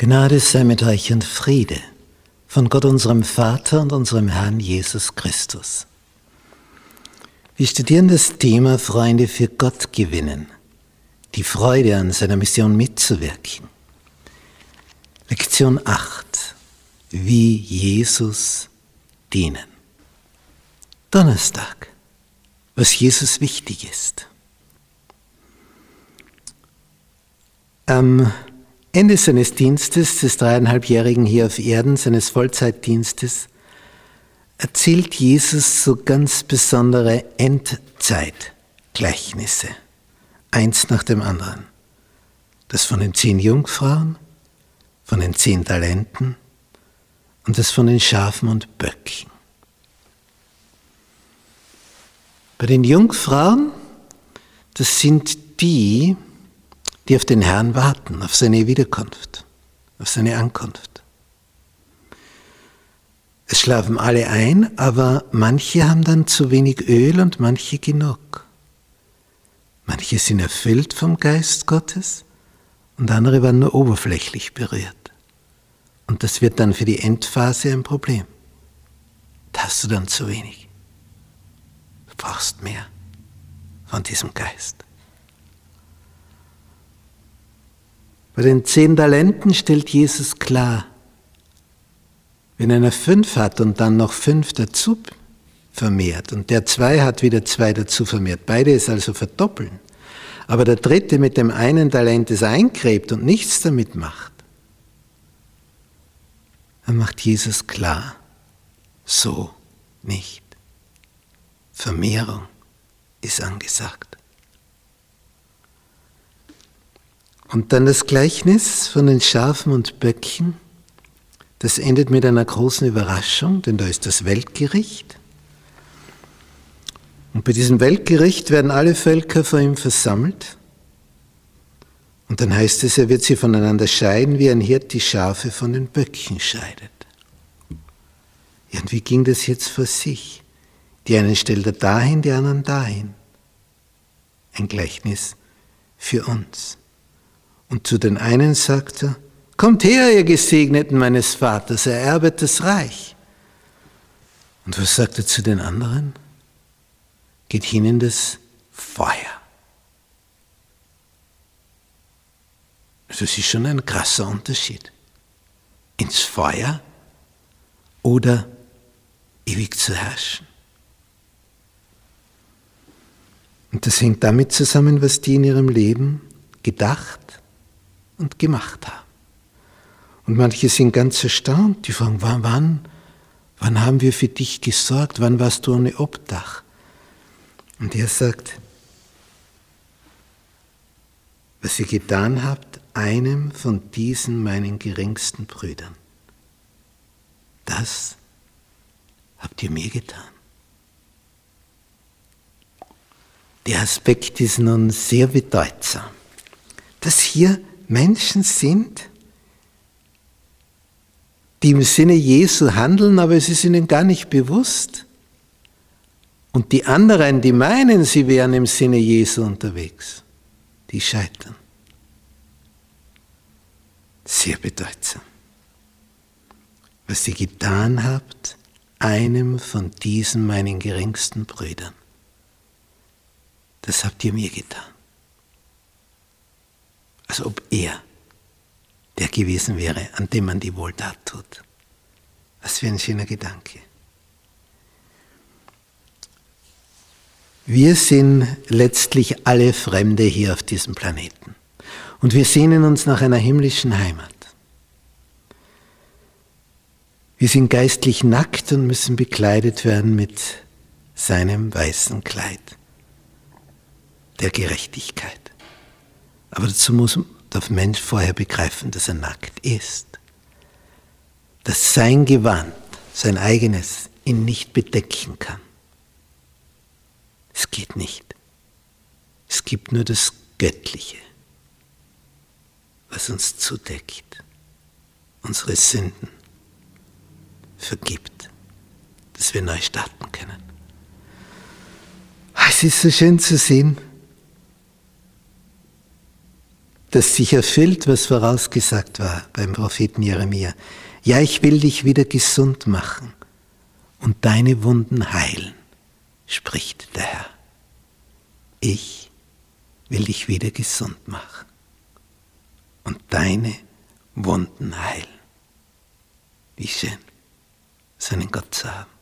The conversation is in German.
Gnade sei mit euch und Friede von Gott unserem Vater und unserem Herrn Jesus Christus. Wir studieren das Thema Freunde für Gott gewinnen, die Freude an seiner Mission mitzuwirken. Lektion 8. Wie Jesus dienen. Donnerstag. Was Jesus wichtig ist. Am Ende seines Dienstes, des dreieinhalbjährigen hier auf Erden, seines Vollzeitdienstes, erzählt Jesus so ganz besondere Endzeitgleichnisse, eins nach dem anderen. Das von den zehn Jungfrauen, von den zehn Talenten und das von den Schafen und Böcken. Bei den Jungfrauen, das sind die, die auf den Herrn warten, auf seine Wiederkunft, auf seine Ankunft. Es schlafen alle ein, aber manche haben dann zu wenig Öl und manche genug. Manche sind erfüllt vom Geist Gottes und andere werden nur oberflächlich berührt. Und das wird dann für die Endphase ein Problem. Da hast du dann zu wenig. Du brauchst mehr von diesem Geist. Bei den zehn Talenten stellt Jesus klar, wenn einer fünf hat und dann noch fünf dazu vermehrt und der zwei hat wieder zwei dazu vermehrt, beide ist also verdoppeln, aber der dritte mit dem einen Talent es eingräbt und nichts damit macht, dann macht Jesus klar, so nicht. Vermehrung ist angesagt. Und dann das Gleichnis von den Schafen und Böcken. Das endet mit einer großen Überraschung, denn da ist das Weltgericht. Und bei diesem Weltgericht werden alle Völker vor ihm versammelt. Und dann heißt es, er wird sie voneinander scheiden, wie ein Hirt die Schafe von den Böcken scheidet. Ja, und wie ging das jetzt vor sich? Die einen stellt er dahin, die anderen dahin. Ein Gleichnis für uns. Und zu den einen sagt er, Kommt her, ihr Gesegneten meines Vaters, ererbet das Reich. Und was sagt er zu den anderen? Geht hin in das Feuer. Das ist schon ein krasser Unterschied. Ins Feuer oder ewig zu herrschen. Und das hängt damit zusammen, was die in ihrem Leben gedacht und gemacht haben. Und manche sind ganz erstaunt, die fragen, wann, wann, wann haben wir für dich gesorgt, wann warst du ohne Obdach? Und er sagt, was ihr getan habt, einem von diesen meinen geringsten Brüdern, das habt ihr mir getan. Der Aspekt ist nun sehr bedeutsam, dass hier Menschen sind, die im Sinne Jesu handeln, aber es ist ihnen gar nicht bewusst. Und die anderen, die meinen, sie wären im Sinne Jesu unterwegs, die scheitern. Sehr bedeutsam. Was ihr getan habt, einem von diesen meinen geringsten Brüdern, das habt ihr mir getan als ob er der gewesen wäre, an dem man die Wohltat tut. Was für ein schöner Gedanke. Wir sind letztlich alle Fremde hier auf diesem Planeten. Und wir sehnen uns nach einer himmlischen Heimat. Wir sind geistlich nackt und müssen bekleidet werden mit seinem weißen Kleid der Gerechtigkeit. Aber dazu muss der Mensch vorher begreifen, dass er nackt ist. Dass sein Gewand, sein eigenes, ihn nicht bedecken kann. Es geht nicht. Es gibt nur das Göttliche, was uns zudeckt, unsere Sünden vergibt, dass wir neu starten können. Es ist so schön zu sehen, dass sich erfüllt, was vorausgesagt war beim Propheten Jeremia. Ja, ich will dich wieder gesund machen und deine Wunden heilen, spricht der Herr. Ich will dich wieder gesund machen und deine Wunden heilen. Wie schön, seinen Gott zu haben.